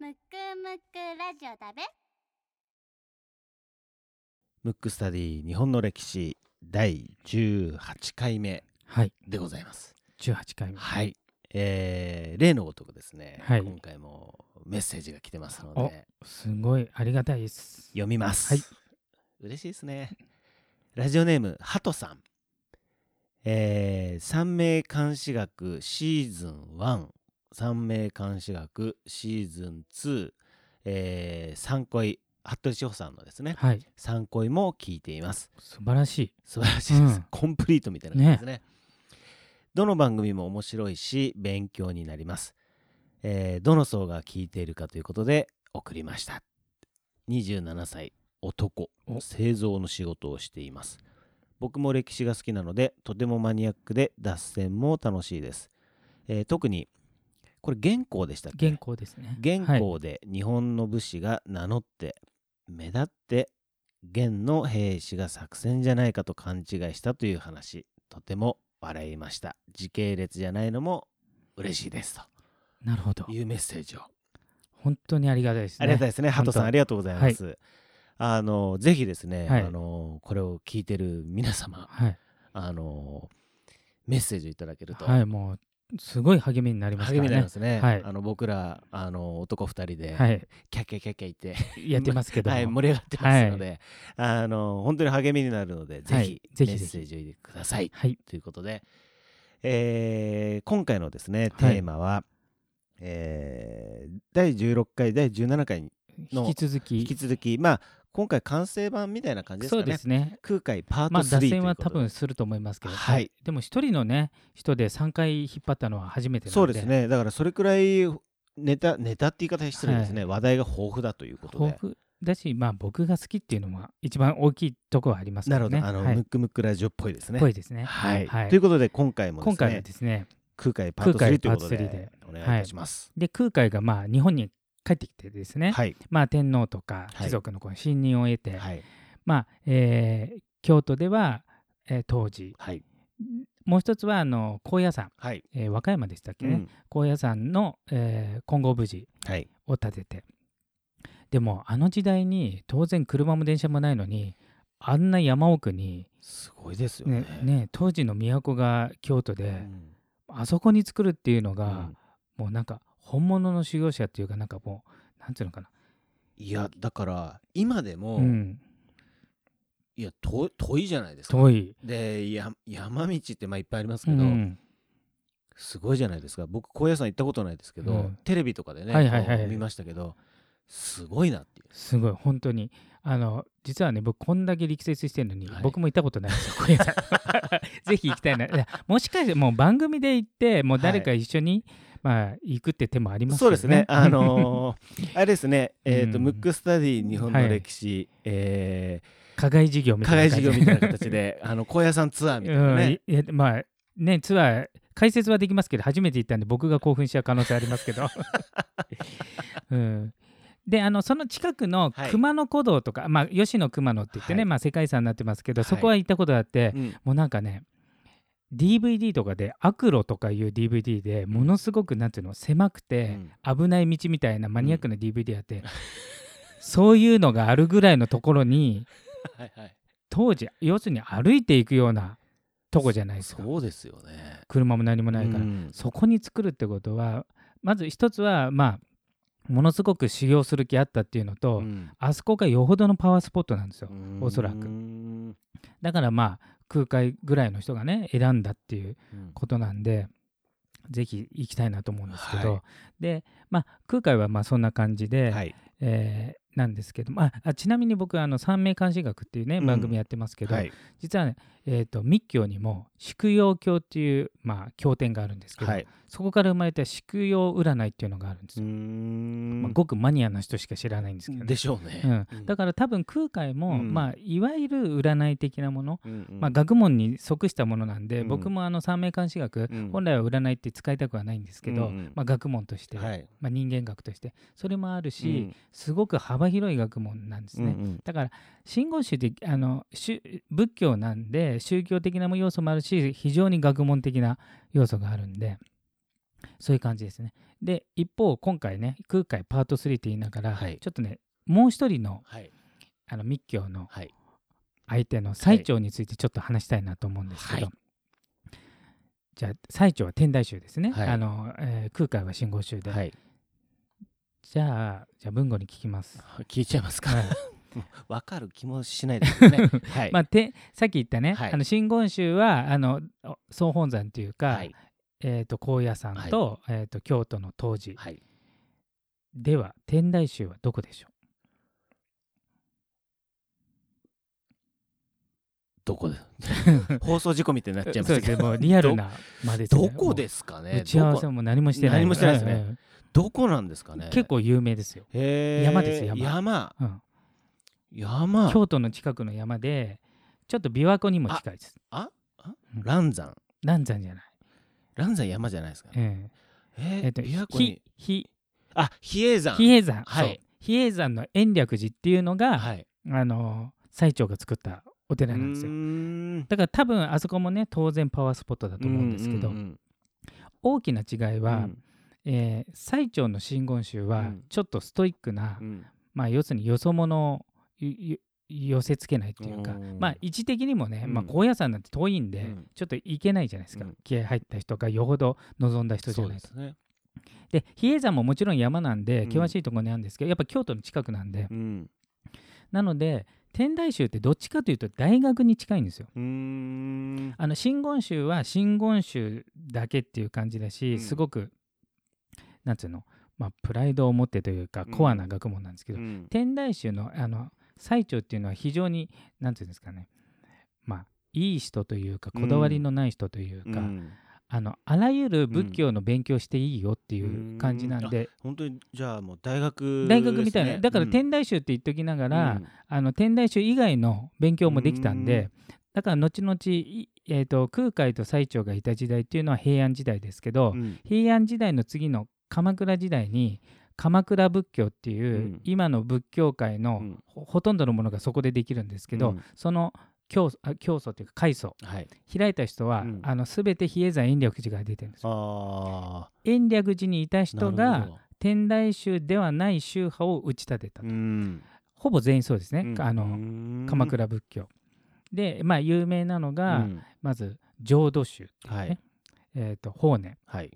むくむくラジオだべムックスタディ日本の歴史第18回目はい、でございます18回目。はい、えー例のごとくですね、はい今回もメッセージが来てますのおで、すごいありがたいです。読みます。はい嬉しいですね。ラジオネーム、ハトさん。えー、三名監視学シーズン1、三名監視学シーズン2、えー、三恋、服部志保さんのですね、はい、三恋も聞いています。素晴らしい。素晴らしいです。うんコンプリートみたいな感じですね。どの番組も面白いし、勉強になります。えーどの層が聞いているかということで送りました。27歳、男、お製造の仕事をしています。僕も歴史が好きなので、とてもマニアックで脱線も楽しいです。えー特に、これ元寇でしたっけ？原稿ですね。で日本の武士が名乗って、目立って元の兵士が作戦じゃないかと勘違いしたという話とても笑いました。時系列じゃないのも嬉しいですなるほど。と。いうメッセージを、本当にありがたいですね。ありがたいですね。ハトさんありがとうございます、はあのぜひですね、はい。あのこれを聞いてる皆様はい、あのメッセージをいただけると、はい、もうすごい励みになりますね。励みになりますね、はい。あの僕らあの男2人で、はい、キャッキャキャッキャ言って。やってますけども。はい、盛り上がってますので、あの本当に励みになるので、ぜひメッセージを入れてください。はい、ということで、えー今回のですね、テはい。ーマは、えー第16回、第17回にの引き続き。引き続き、まあ、今回完成版みたいな感じですそうかね。ですね。空海パートまあ3という脱線は多分すると思いますけど、はい。でも一人のね人で3回引っ張ったのは初めてなので。そうですね、だからそれくらいネタネタって言い方は失礼ですね、話題が豊富だということで。豊。富だし、まあ、僕が好きっていうのは一番大きいところはありますね。なるほど、あの、はい。ムックムックラジオっぽいですね。ぽいですね。はい、はい。ということで今回もですね。今回はですね、空海パート3空海ということでパート3で。お願いいたします。で空海がまあ日本に帰ってきてですね、はい、まあ、天皇とかはい。貴族のこの信任を得て、はい、まあえー京都では、えー当時はい、もう一つはあの高野山、はい、えー和歌山でしたっけね、うん。高野山の、えー金剛無事はい、を建てて。でもあの時代に当然車も電車もないのにあんな山奥に、すごいですよね。ね。ね、当時の都が京都で、うん。あそこに作るっていうのが、うん。もうなんか本物の修行者っていうかなんかもうなんていうのかな、いやだから今でも、うん、いや遠遠いじゃないですか。遠い、でや山道ってまあいっぱいありますけど、うん、すごいじゃないですか。僕高野山行ったことないですけど、うん。テレビとかでね、はいはいはい見ましたけど、すごいなっていう。すごい本当に。あの実はね僕こんだけ力説してるのに、はい。僕も行ったことないんですよ高野山ぜひ行きたいな。いやもしかしてもう番組で行ってもう誰か一緒に、まあ行くって手もありますけどそうですね。あのーあれですね、えっ、と、うん。ムックスタディ日本の歴史、え課外事業みー課外たいな感じ事業みたいな形で、あの高野山ツアーみたいなね。うん、まあねツアー解説はできますけど初めて行ったんで僕が興奮しちゃう可能性ありますけど、うん、であのその近くのはい。熊野古道とか、まあ吉野熊野って言ってね、はい。まあ、世界遺産になってますけど、はい。そこは行ったことあって、うん。もうなんかね DVD とかでアクロとかいう DVD でものすごくなんていうの狭くて危ない道みたいなマニアックな DVD あって、そういうのがあるぐらいのところに はいはい。当時要するに歩いていくようなとこじゃないですか。そうですよね。車も何もないから、うん。そこに作るってことはまず一つはまあものすごく修行する気あったっていうのと、うん。あそこがよほどのパワースポットなんですよ。おそらく。うんだからまあ空海ぐらいの人がね選んだっていうことなんでぜひ行きたいなと思うんですけど、はい。でまあ空海はまあそんな感じで、はい。えーなんですけどもああちなみに僕あの三名監視学っていうねうん。番組やってますけど、はい。実はね、えー、と密教にも宿養教っていう、まあ、経典があるんですけど、はい。そこから生まれた宿養占いっていうのがあるんですよ、ん。まあ、ごくマニアな人しか知らないんですけど、ね。でしょうね。うん、だから多分空海も、うん。まあ、いわゆる占い的なもの、うんうん。まあ、学問に即したものなんで、うん。僕もあの三名監視学、うん。本来は占いって使いたくはないんですけど、うんうん。まあ、学問として、はい。まあ、人間学としてそれもあるし、うん。すごく幅広い学問なんですね。うんうん。だから真言宗ってあの宗仏教なんで宗教的な要素もあるし非常に学問的な要素があるんでそういう感じですね。で一方今回ね空海パート3って言いながら、はい。ちょっとねもう一人のはい。あの密教のはい。相手の最澄についてちょっと話したいなと思うんですけど、はい。じゃあ最澄は天台宗ですね、はい。あのえー空海は真言宗で、はい。じゃあじゃあ文語に聞きます。聞いちゃいますか？は いわかる気もしないですよね。はい。まあ、てさっき言ったね、はい。あの真言宗はあの総本山というか、はい。えー、と高野山と,、えー、と京都の東寺、はい。では天台宗はどこでしょどこで？放送事故みたいになっうちゃいまそうですけどもうリアルなまでどこですすかね？打ち合わせも何もしてない。何もしてないですね。うん。どこなんですかね？結構有名ですよ、山です山。山。うん山。京都の近くの山でちょっと琵琶湖にも近いです。ああうん。蘭山。南山じゃない、蘭山山じゃないですかねええええっと琵琶湖に。あ比叡山。比叡山、はい。比叡山の延暦寺っていうのが、はい。あの最長が作ったお寺なんですよ。だから多分あそこもね当然パワースポットだと思うんですけど、うんうん大きな違いは、うん。えー最長の真言宗はうん。ちょっとストイックな、うん。まあ要するによそ者寄せつけないっていうか、うん。まあ位置的にもね、うん。まあ、高野山なんて遠いんで、うん。ちょっと行けないじゃないですか、うん。気合入った人がよほど望んだ人じゃないと。ですね。で比叡山ももちろん山なんでうん。険しいところにあるんですけど、やっぱ京都の近くなんで。うん。なので天台宗ってどっちかというと大学に近いんですよ。あの真言宗は真言宗だけっていう感じだし、うん。すごくなんつうの、まあ、プライドを持ってというかうん。コアな学問なんですけど、うん。天台宗のあの最澄っていうのは非常になんていうんですかね。まあいい人というかこだわりのない人というか、うん。あのあらゆる仏教の勉強していいよっていう感じなんで、本当にじゃあもう大学大学みたいな、だからうん。天台宗って言っときながら、うん。あの天台宗以外の勉強もできたんで、うん。だから後々、いえー、と空海と最澄がいた時代っていうのは平安時代ですけど、うん。平安時代の次の鎌倉時代に鎌倉仏教っていう、うん。今の仏教界のうん。ほほとんどのものがそこでできるんですけど、うん。その教教祖というか開祖。はい。開いた人は、うん。あの全て比叡山延暦寺から出てるんですよ。あ延暦寺にいたあ人が天台宗ではない宗派を打ち立てたと、うん。ほぼ全員そうですね、うん。あのうん。鎌倉仏教。でまあ有名なのが、うん。まず浄土宗っていうね、はい。えー、と法然、はい。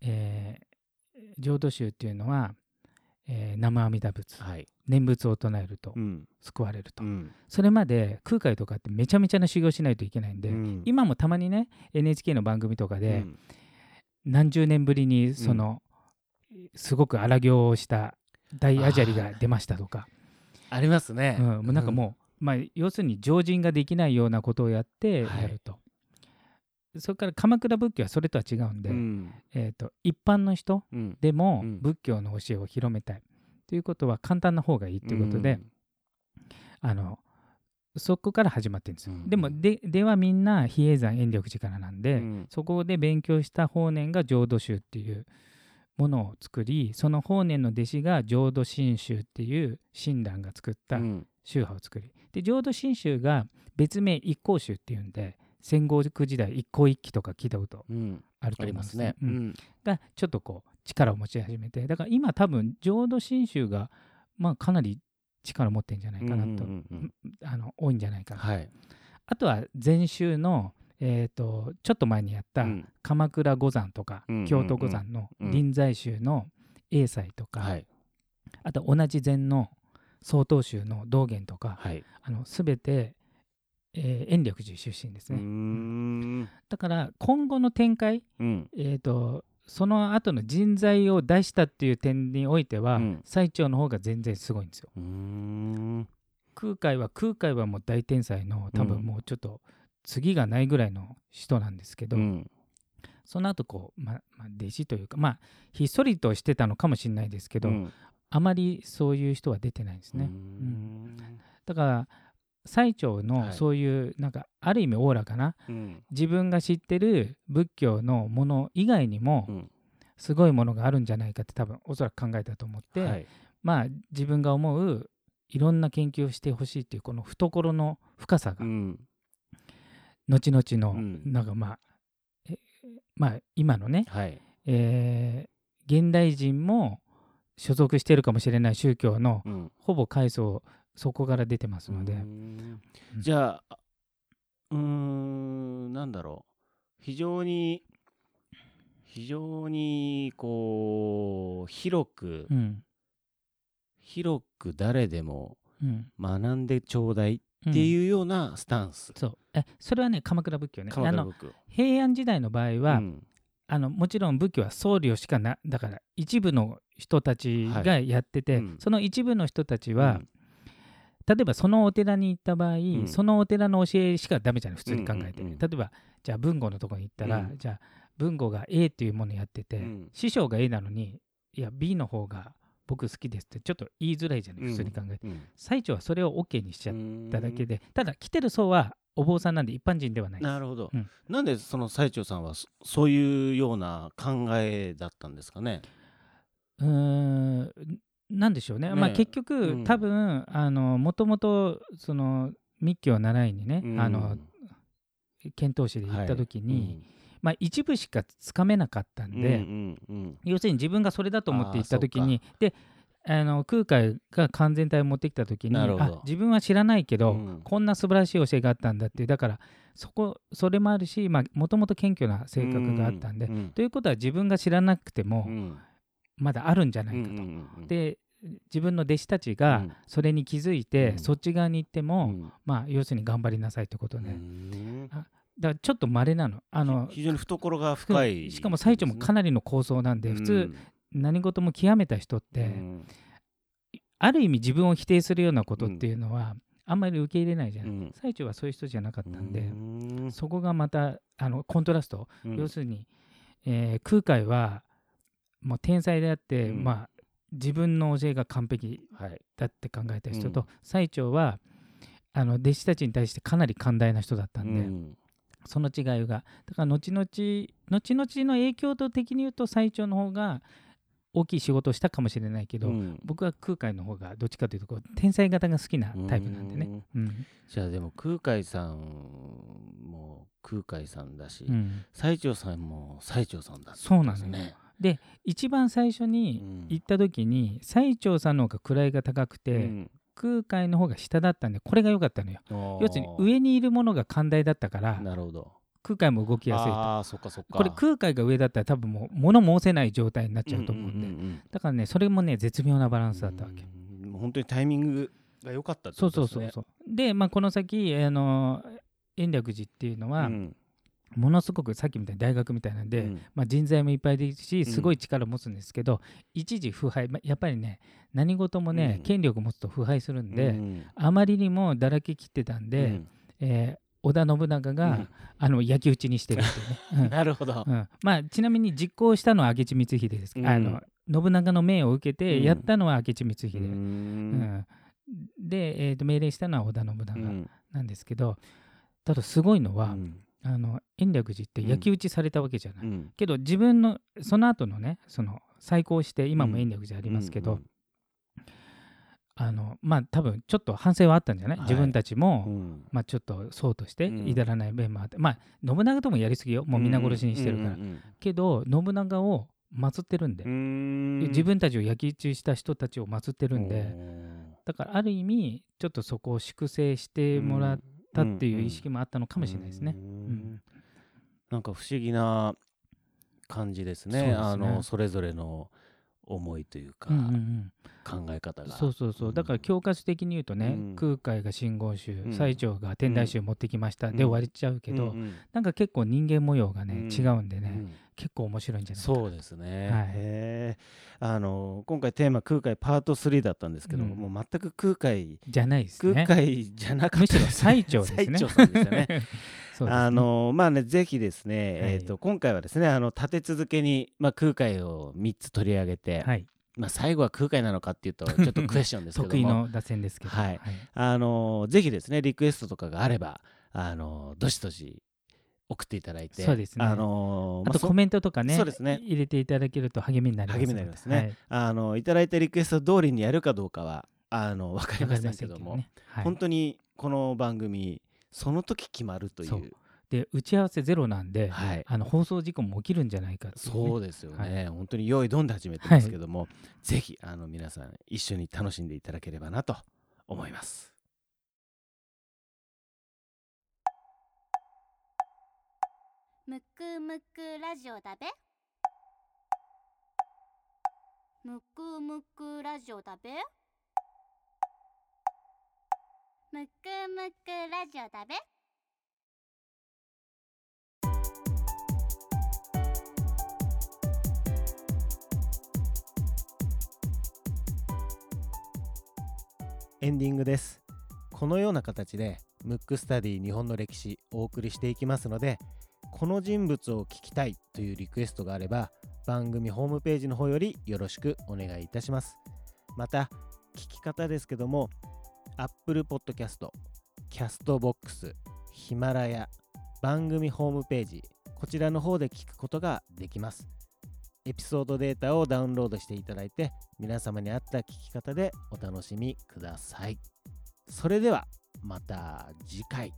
えー 浄土宗っていうのは、えー南無阿弥陀仏、はい。念仏を唱えるとうん。救われると、うん。それまで空海とかってめちゃめちゃな修行しないといけないんで、うん。今もたまにね NHK の番組とかで、うん。何十年ぶりにその、すごく荒行をした大アジャリが出ましたとか、ありますね。うん、もうなんかもう、まあ、要するに常人ができないようなことをやってはいやると、それから鎌倉仏教はそれとは違うんで、うん。えー、と一般の人うん。でもうん。仏教の教えを広めたいということは簡単な方がいいということで、あのそこから始まってるんですよ、うん。でもでではみんな比叡山延暦寺からなんで、うん。そこで勉強した法然が浄土宗っていうものを作りその法然の弟子が浄土真宗っていう親鸞が作ったうん。宗派を作り。で浄土真宗が別名一向宗っていうんで戦国時代一向一揆とか聞いたことうん。あると思うんですすね。ねうん。がちょっとこう力を持ち始めて。だから今多分浄土真宗がまあかなり力を持ってるんじゃないかなと、うんうんうんあの多いんじゃないかな、はい。あとは禅宗の、えー、とちょっと前にやったうん。鎌倉五山とか、うん京都五山のうん。臨済宗の英才とか、はい。あと同じ禅の曹洞宗の道元とか、はい。あの全て、えー延暦寺出身ですね、ん。だから今後の展開、うん。えー、とその後の人材を出したっていう点においては、うん。最長の方が全然すごいんですよ。空海は空海はもう大天才の多うん。分もうちょっと次がないぐらいの人なんですけど、うん。その後こう、ままあ、弟子というかまあひっそりとしてたのかもしれないですけど、うん。あまりそういう人は出てないですね、だから最長はのい。そういうなんかある意味オーラかな。うん。自分が知ってる仏教のもの以外にもうん。すごいものがあるんじゃないかって多分おそらく考えたと思って、はい。まあ自分が思ういろんな研究をしてほしいっていうこの懐の深さがうん。後々のうん。なんかまあ、えまあ今のね、はい。えー現代人も所属しているかもしれない宗教のうん。ほぼ階層そこから出てますので、うーん。じゃあうーんなんだろう。非常に非常にこう広く、うん。広く誰でもうん。学んでちょうだいっうん。ていうようなスタンス、そう。えそれはね鎌倉仏教ね。平安時代の場合は、うん。あのもちろん仏教は僧侶しかなだから一部の人たちがやってて、はいうん。その一部の人たちは、例えばそのお寺に行った場合、ん。そのお寺の教えしかダメじゃない普通に考えて、うんうんうん。例えばじゃあ文吾のところに行ったら、うん。じゃあ文吾が A っていうものやってて、うん。師匠が A なのにいや B の方が僕好きですってちょっと言いづらいじゃない普通に考えて、うん。最長はそれを OK にしちゃっうんただけで、ただ来てる層はお坊さんなんで一般人ではないなるほど、うんなんでその最澄さんはそそういうような考えだったんですかねうーんなんでしょうね。ね。まあ結局、うん。多分あのもともとその密教習いにね、うん。あの遣唐使で行った時に、はいまあ、一部しかつかめなかったんで、うんうんうん。要するに自分がそれだと思って行った時にであの空海が完全体を持ってきた時にあ自分は知らないけど、うん。こんな素晴らしい教えがあったんだってだからそこそれもあるしもともと謙虚な性格があったんで、うん。ということは自分が知らなくてもうんまだあるんじゃないかと。うんうんうんで自分の弟子たちうがん。それに気づいて、うん。そっち側に行っても、うん。まあ要するに頑張りなさいってことで、うんだからちょっと稀なの。あの非常に懐が深い、しかも最長もかなりの構想なんで、普通何事も極めた人って、うん。ある意味自分を否定するようなことっていうのは、あんまり受け入れないじゃない、うん。最長はそういう人じゃなかったんで、うん。そこがまたあのコントラスト、うん。要するに、えー空海はもう天才であって、うん。まあ自分の教えが完璧はい。だって考えた人うん。と、最長はあの弟子たちに対してかなり寛大な人だったんで、うん。その違いが。だから後々後々の影響度的に言うと最長の方が大きい仕事をしたかもしれないけど、うん。僕は空海の方がどっちかというとこう天才型が好きなタイプなんでね。うん。じゃあでも空海さんも空海さんだし、うん。最澄さんも最澄さんだったそうなんですね。で一番最初に行った時に最長さんの方が位が高くて、うん空海の方が下だったんでこれが良かったのよ。要するに上にいるものが寛大だったからなるほど。空海も動きやすいと。ああ、そっかそっか。これ空海が上だったら多分もう物申せない状態になっちゃうと思うんで、んんんだからねそれもね絶妙なバランスだったわけ。うんもう本当にタイミングが良かったってそうことですね。そうそうそう。で、まあ、この先あの延暦寺っていうのは、うんものすごくさっきみたいに大学みたいなんで、うん。まあ、人材もいっぱいですしん。すごい力を持つんですけど、一時腐敗、まあやっぱりね何事もね、うん。権力を持つと腐敗するんで、うん。あまりにもだらけきってたんで、うん。えー織田信長が、うん。あの焼き討ちにしてるっていうね。なるほど。う。ん。うんまあ、ちなみに実行したのは明智光秀です、うん。あの信長の命を受けてうん。やったのは明智光う秀、うん。ん。で、えーと命令したのは織田信長うん。なんですけど、ただすごいのは、うんあの延暦寺って焼き討ちされたわけじゃない、うん。けど自分のその後のねその再興して今も延暦寺ありますけど、うんあのまあ多分ちょっと反省はあったんじゃない、はい。自分たちも、うん。まあ、ちょっとそうとしてうん。至らない面もあって、まあ信長ともやりすぎよ。もう皆殺しにしてるから、うんけど信長を祀ってるんで、うんうん。自分たちを焼き討ちした人たちを祀ってるんで、おだからある意味ちょっとそこを粛清してーもらったっていう意識ももあったのかもしれないですね。うんなんか不思議な感じですね。ね。あのそれぞれの思いというか、考え方が。そうそうそう、うんだから教科書的に言うとね、うん。空海が真言宗、うん。最澄が天台宗持ってきました、うん。で終わっちゃうけど、うんうん。なんか結構人間模様がね、うん。違うんでね、うん結構面白いんじゃないそうですね、はい。あの今回テーマ空海パート3だったんですけど、うん。もう全く空海じゃないです空ね海じゃなかった。むしろ最澄ですね。最澄さんでしたね。ね。あのまあねぜひですね、はい。えー、と今回はですねあの立て続けに、まあ、空海を3つ取り上げて、はい。まあ、最後は空海なのかっていうとちょっとクエスチョンですけど 得意もの打線ですけど。はい。あのぜひですねリクエストとかがあればあのどしどし送っていただいてそうですね。あのまあとコメントとかねそうですね。入れていただけると励みになります励みになりますね。あのいただいたリクエスト通りにやるかどうかはあの分かりはい、ませんけども、ね、はい。本当にこの番組その時決まるといそう。うで打ち合わせゼロなんで、はい。あの放送事故も起きるんじゃないかね、そうですよね、は本当に用意どんで始めてますけども、ぜひあの皆さん一緒に楽しんでいただければなと思います。むくむくラジオだべ。むくむくラジオだべ。むくむくラジオだべ。エンディングです。このような形でムックスタディ日本の歴史お送りしていきますので、この人物を聞きたいというリクエストがあれば、番組ホームページの方よりよろしくお願いいたします。また、聞き方ですけども、Apple Podcast、Castbox、ヒマラヤ、番組ホームページ、こちらの方で聞くことができます。エピソードデータをダウンロードしていただいて、皆様に合った聞き方でお楽しみください。それではまた次回。